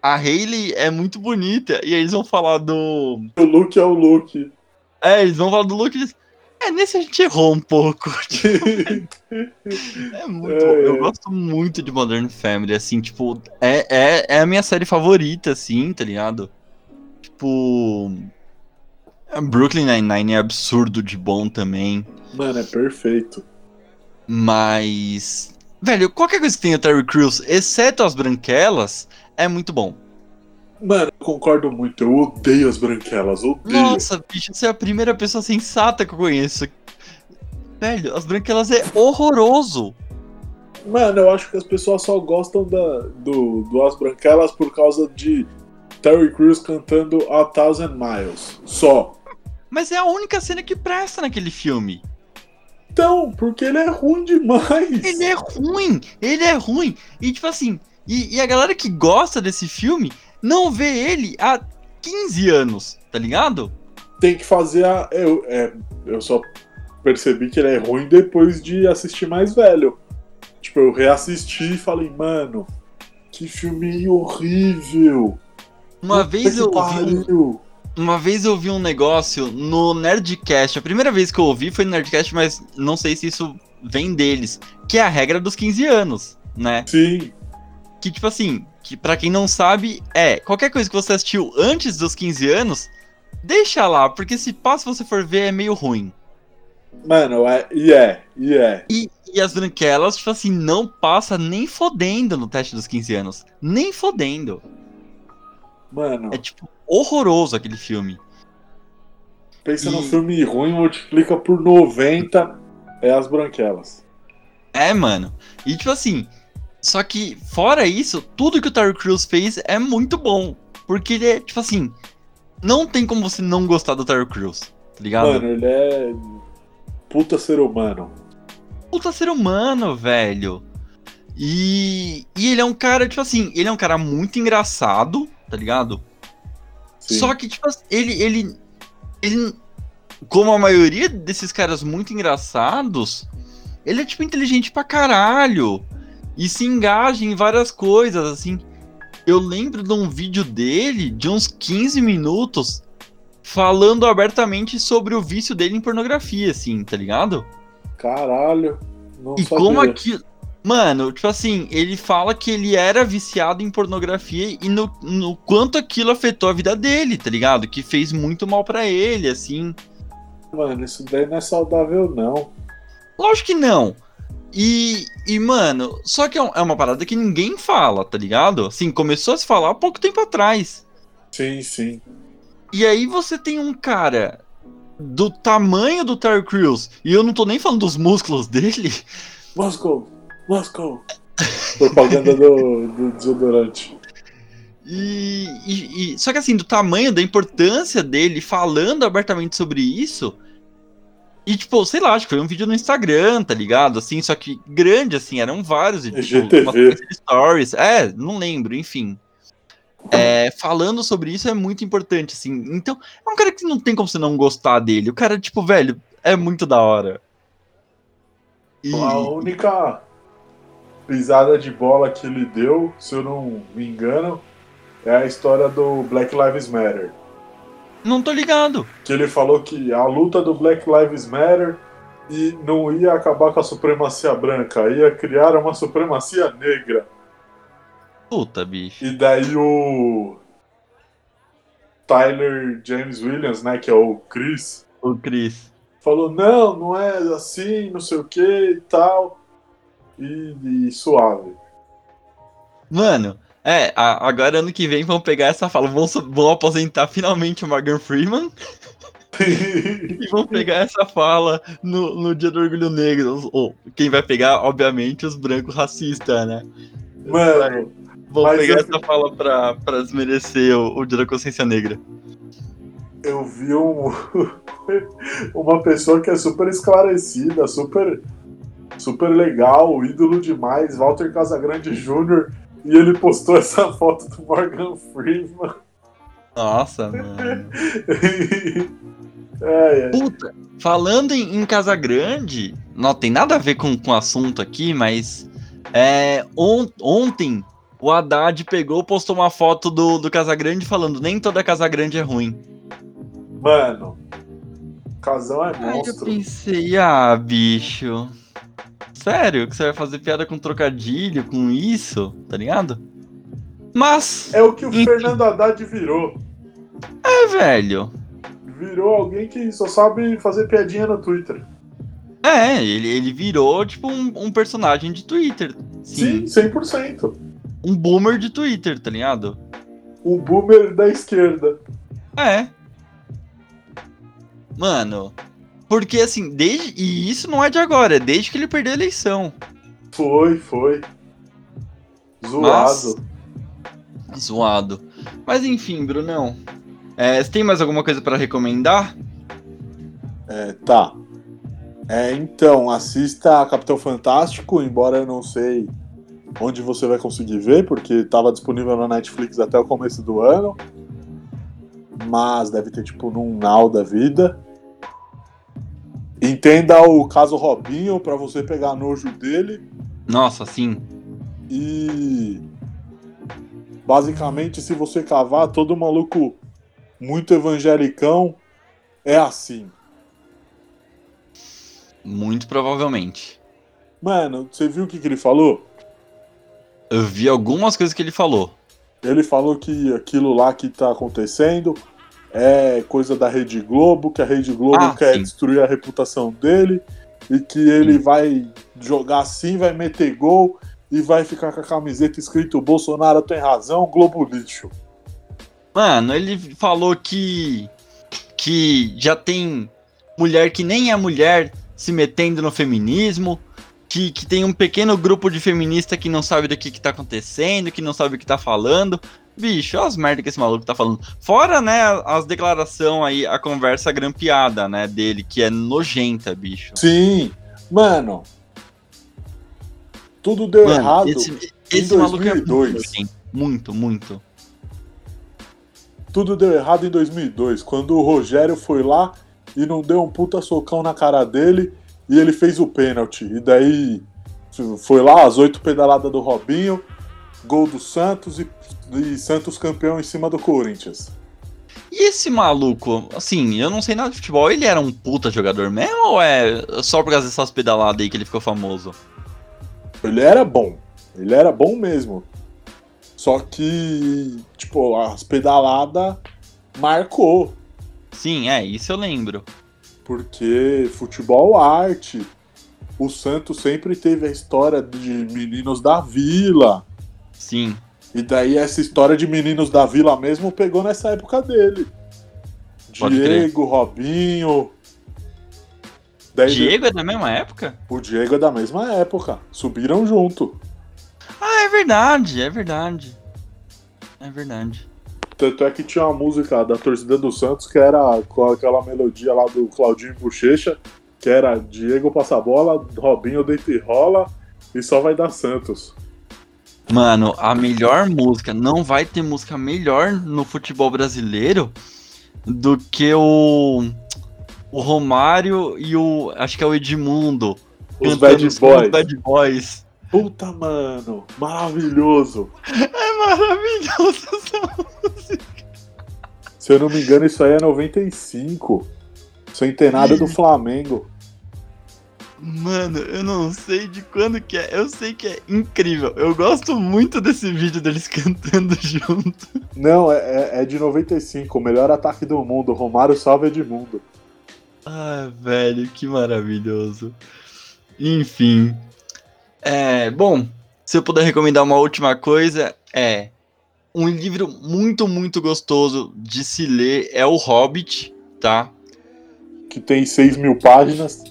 a Hayley é muito bonita, e aí eles vão falar do... O Luke é o Luke. É, eles vão falar do Luke e eles... É, nesse a gente errou um pouco. [LAUGHS] É muito. É, eu gosto muito de Modern Family, assim, tipo, é, é, é a minha série favorita, assim, tá ligado? Tipo. é, Brooklyn Nine-Nine é absurdo de bom também, Mano, é perfeito. mas. Velho, qualquer coisa que tenha Terry Crews, exceto as branquelas, é muito bom. Mano, eu concordo muito. Eu odeio as branquelas. Odeio. Nossa, bicho, você é a primeira pessoa sensata que eu conheço. Velho, as branquelas é horroroso. Mano, eu acho que as pessoas só gostam da, do, do As Branquelas por causa de Terry Crews cantando A Thousand Miles. Só. Mas é a única cena que presta naquele filme. Então, porque ele é ruim demais. Ele é ruim, ele é ruim. E tipo assim, e, e a galera que gosta desse filme não vê ele há 15 anos, tá ligado? Tem que fazer a. Eu, é, eu só percebi que ele é ruim depois de assistir mais velho. Tipo, eu reassisti e falei, mano, que filme horrível. Uma Puta vez eu ouvi, pariu. uma vez eu ouvi um negócio no Nerdcast. A primeira vez que eu ouvi foi no Nerdcast, mas não sei se isso vem deles, que é a regra dos 15 anos, né? Sim, Que tipo assim, que para quem não sabe, é qualquer coisa que você assistiu antes dos 15 anos, deixa lá, porque se se você for ver é meio ruim. mano, é, e é, e é. E, e as branquelas, tipo assim, não passa nem fodendo no teste dos 15 anos. Nem fodendo. Mano, É tipo horroroso aquele filme. pensa num e- filme ruim, multiplica por 90, é as branquelas. É, mano. E tipo assim, só que fora isso, tudo que o Terry Crews fez é muito bom. Porque ele é, tipo assim, não tem como você não gostar do Terry Crews, tá ligado? Mano, ele é puta ser humano. Puta ser humano, velho. E, e ele é um cara, tipo assim, ele é um cara muito engraçado, tá ligado? Sim. Só que, tipo, ele, ele, ele, como a maioria desses caras muito engraçados, ele é, tipo, inteligente pra caralho. E se engaja em várias coisas, assim. Eu lembro de um vídeo dele, de uns 15 minutos, falando abertamente sobre o vício dele em pornografia, assim, tá ligado? Caralho. Não E sabia. como aquilo. Mano, tipo assim, ele fala que ele era viciado em pornografia e no, no quanto aquilo afetou a vida dele, tá ligado? Que fez muito mal pra ele, assim. Mano, isso daí não é saudável, não. Lógico que não. E, e mano, só que é é uma parada que ninguém fala, tá ligado? Assim, começou a se falar há pouco tempo atrás. Sim, sim. E aí você tem um cara do tamanho do Terry Crews, e eu não tô nem falando dos músculos dele, Moscow! Moscow! Propaganda do, do desodorante. E, e- e- só que assim, do tamanho, da importância dele falando abertamente sobre isso. E tipo, sei lá, acho que foi um vídeo no Instagram, tá ligado? Assim, só que grande, assim, eram vários. tipo, de stories. É, não lembro, enfim. É, falando sobre isso é muito importante, assim. Então, é um cara que não tem como você não gostar dele. O cara, tipo, velho, é muito da hora. E, A única pisada de bola que ele deu, se eu não me engano, é a história do Black Lives Matter. Não tô ligado. Que ele falou que a luta do Black Lives Matter e não ia acabar com a supremacia branca, ia criar uma supremacia negra. Puta, bicho. E daí o Tyler James Williams, né, que é o Chris, O Chris. falou: não, não é assim, não sei o que e tal. E, e suave. Mano, é, a- agora ano que vem vão pegar essa fala, vão, vão aposentar finalmente o Morgan Freeman [LAUGHS] e vão pegar essa fala no, no Dia do Orgulho Negro. Ou quem vai pegar, obviamente, os brancos racistas, né? Mano, Vão Mas pegar eu- essa fala pra, pra desmerecer o, o Dia da Consciência Negra. eu vi um, [LAUGHS] uma pessoa que é super esclarecida, super, super legal, ídolo demais, Walter Casagrande Jr., e ele postou essa [LAUGHS] foto do Morgan Freeman. Nossa, [LAUGHS] mano. [LAUGHS] é, é. Puta, falando em, em Casa Grande, não tem nada a ver com, com o assunto aqui, mas é, on- ontem o Haddad pegou, postou uma foto do, do Casa Grande falando nem toda Casa Grande é ruim. Mano, Casão é Aí eu monstro. pensei, ah, bicho. Sério que você vai fazer piada com trocadilho, com isso, tá ligado? Mas, É o que o. Fernando Haddad virou. é, velho. Virou alguém que só sabe fazer piadinha no Twitter. É, ele, ele virou, tipo, um, um personagem de Twitter. Sim. Sim, 100%. Um boomer de Twitter, tá ligado? um boomer da esquerda. É. Mano, porque assim, desde. E isso não é de agora, é desde que ele perdeu a eleição. Foi, foi. Zoado. Mas... Zoado. Mas enfim, Brunão. É, você tem mais alguma coisa para recomendar? É, tá. É, então, assista Capitão Fantástico, embora eu não sei onde você vai conseguir ver, porque estava disponível na Netflix até o começo do ano. Mas deve ter tipo num Now da vida. Entenda o caso Robinho para você pegar nojo dele. Nossa, sim. E basicamente, se você cavar, todo maluco muito evangelicão é assim. Muito provavelmente. Mano, você viu o que, que ele falou? Eu vi algumas coisas que ele falou. Ele falou que aquilo lá que tá acontecendo é coisa da Rede Globo, que a Rede Globo Ah, quer sim. destruir a reputação dele e que ele Sim. vai jogar assim, vai meter gol e vai ficar com a camiseta escrito Bolsonaro tem razão, Globo lixo. Mano, ele falou que. que já tem mulher que nem é mulher se metendo no feminismo. Que, que tem um pequeno grupo de feminista que não sabe do que, que tá acontecendo, que não sabe o que tá falando. Bicho, olha as merdas que esse maluco tá falando. Fora, né, as declarações aí, a conversa grampeada, né, dele, que é nojenta, bicho. Sim, mano. Tudo deu Mano, errado. esse, esse maluco é muito 2002. nojento. Muito, muito. Tudo deu errado em 2002, quando o Rogério foi lá e não deu um puta socão na cara dele e ele fez o pênalti. E daí foi lá as oito pedaladas do Robinho, gol do Santos e, e Santos campeão em cima do Corinthians. E esse maluco, assim, eu não sei nada de futebol, ele era um puta jogador mesmo ou é só por causa dessas pedaladas aí que ele ficou famoso? Ele era bom, ele era bom mesmo. Só que, tipo, as pedaladas marcou. Sim, é, isso eu lembro. Porque futebol arte. O Santos sempre teve a história de meninos da vila. Sim. E daí essa história de meninos da vila mesmo pegou nessa época dele. Pode crer. Diego, Robinho. Daí Diego é da mesma época? O Diego é da mesma época. Subiram junto. Ah, é verdade, é verdade. É verdade. Tanto é que tinha uma música da torcida do Santos que era com aquela melodia lá do Claudinho Bochecha, que era Diego passa a bola, Robinho deita e rola e só vai dar Santos. Mano, a melhor música, não vai ter música melhor no futebol brasileiro do que o o Romário e o acho que é o Edmundo Os Bad os Bad Boys. Boys. Puta, mano, maravilhoso. [LAUGHS] É maravilhoso essa Se eu não me engano, isso aí é 95. Centenário do Flamengo. Mano, eu não sei de quando que é. Eu sei que é incrível. Eu gosto muito desse vídeo deles [LAUGHS] cantando junto. Não, é, é- é de 95. O melhor ataque do mundo. Romário salva Edmundo. Ah, velho, que maravilhoso. Enfim. É, bom, se eu puder recomendar uma última coisa, é um livro muito, muito gostoso de se ler é O Hobbit, tá? Que tem 6 mil páginas.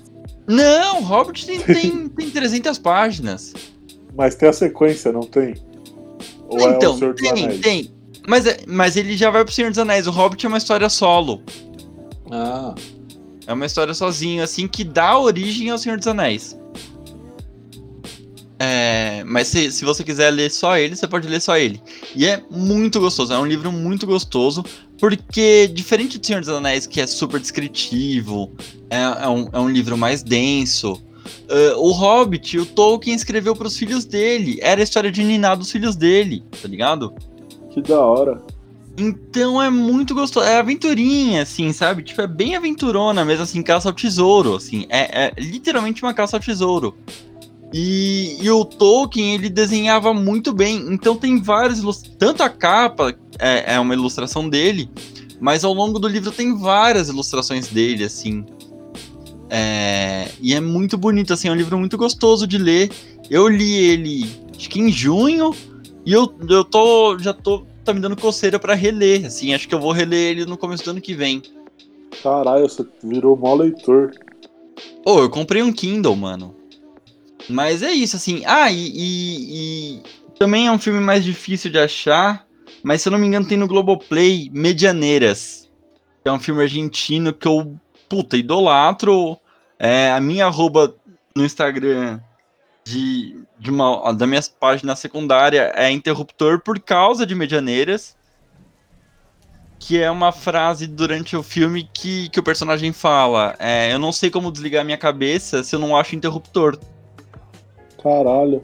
Não, o Hobbit [LAUGHS] tem, tem, tem 300 páginas. Mas tem a sequência, não tem? Ou é o então, Senhor dos tem, Anéis? tem. Mas, é- mas ele já vai pro Senhor dos Anéis. O Hobbit é uma história solo. Ah, É uma história sozinho, assim, que dá origem ao Senhor dos Anéis. Mas se, se você quiser ler só ele, você pode ler só ele. E é muito gostoso, é um livro muito gostoso, porque diferente do Senhor dos Anéis, que é super descritivo, é, é um, é um livro mais denso. é, o Hobbit, o Tolkien escreveu para os filhos dele. Era a história de Niná dos filhos dele, tá ligado? que da hora. Então é muito gostoso. É aventurinha, assim, sabe? Tipo, é bem aventurona mesmo, assim, caça ao tesouro, assim. É, é literalmente uma caça ao tesouro. E, e o Tolkien, ele desenhava muito bem. Então tem vários ilustradores. Tanto a capa é, é uma ilustração dele, mas ao longo do livro tem várias ilustrações dele, assim. É, e é muito bonito, assim, é um livro muito gostoso de ler. Eu li ele, acho que em junho, e eu, eu tô, já tô tá me dando coceira pra reler, assim, acho que eu vou reler ele no começo do ano que vem. Caralho, você virou mó leitor. Ô, eu comprei um Kindle, mano. Mas é isso, assim. Ah, e, e, e também é um filme mais difícil de achar, mas se eu não me engano tem no Globoplay Medianeiras. Que é um filme argentino que eu, puta, idolatro. É, a minha arroba no Instagram de, de uma da minha página secundária é interruptor por causa de Medianeiras. Que é uma frase durante o filme que, que o personagem fala. É, eu não sei como desligar minha cabeça se eu não acho interruptor. Caralho.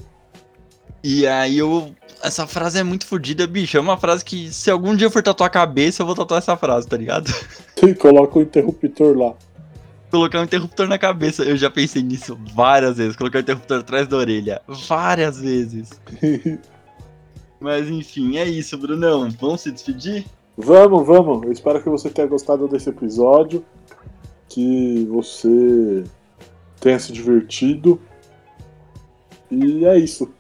E aí eu. Essa frase é muito fodida, bicho. É uma frase que, se algum dia eu for tatuar a cabeça, eu vou tatuar essa frase, tá ligado? Sim, coloca o interruptor lá. Colocar um interruptor na cabeça. Eu já pensei nisso várias vezes. Colocar o um interruptor atrás da orelha. Várias vezes. [LAUGHS] Mas enfim, é isso, Brunão. Vamos se despedir? Vamos, vamos. Eu espero que você tenha gostado desse episódio. Que você tenha se divertido. E é isso.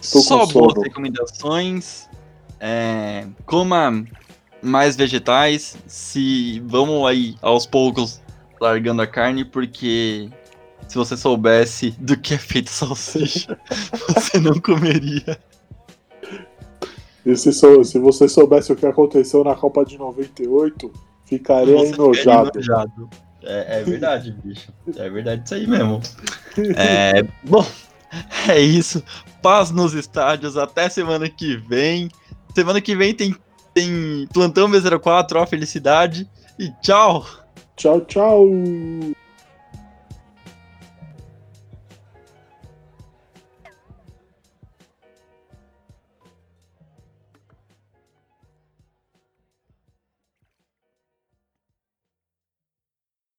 Só boas recomendações. É, coma mais vegetais. Se vamos aí aos poucos largando a carne, porque se você soubesse do que é feito [LAUGHS] salsicha, você não comeria. E se, se, você soubesse o que aconteceu na Copa de 98, ficaria você enojado. enojado. É, é, verdade, [LAUGHS] bicho. É verdade isso aí mesmo. É, bom, é isso. Paz nos estádios. Até semana que vem. Semana que vem tem, tem Plantão B04, ó, felicidade. E tchau. Tchau, tchau.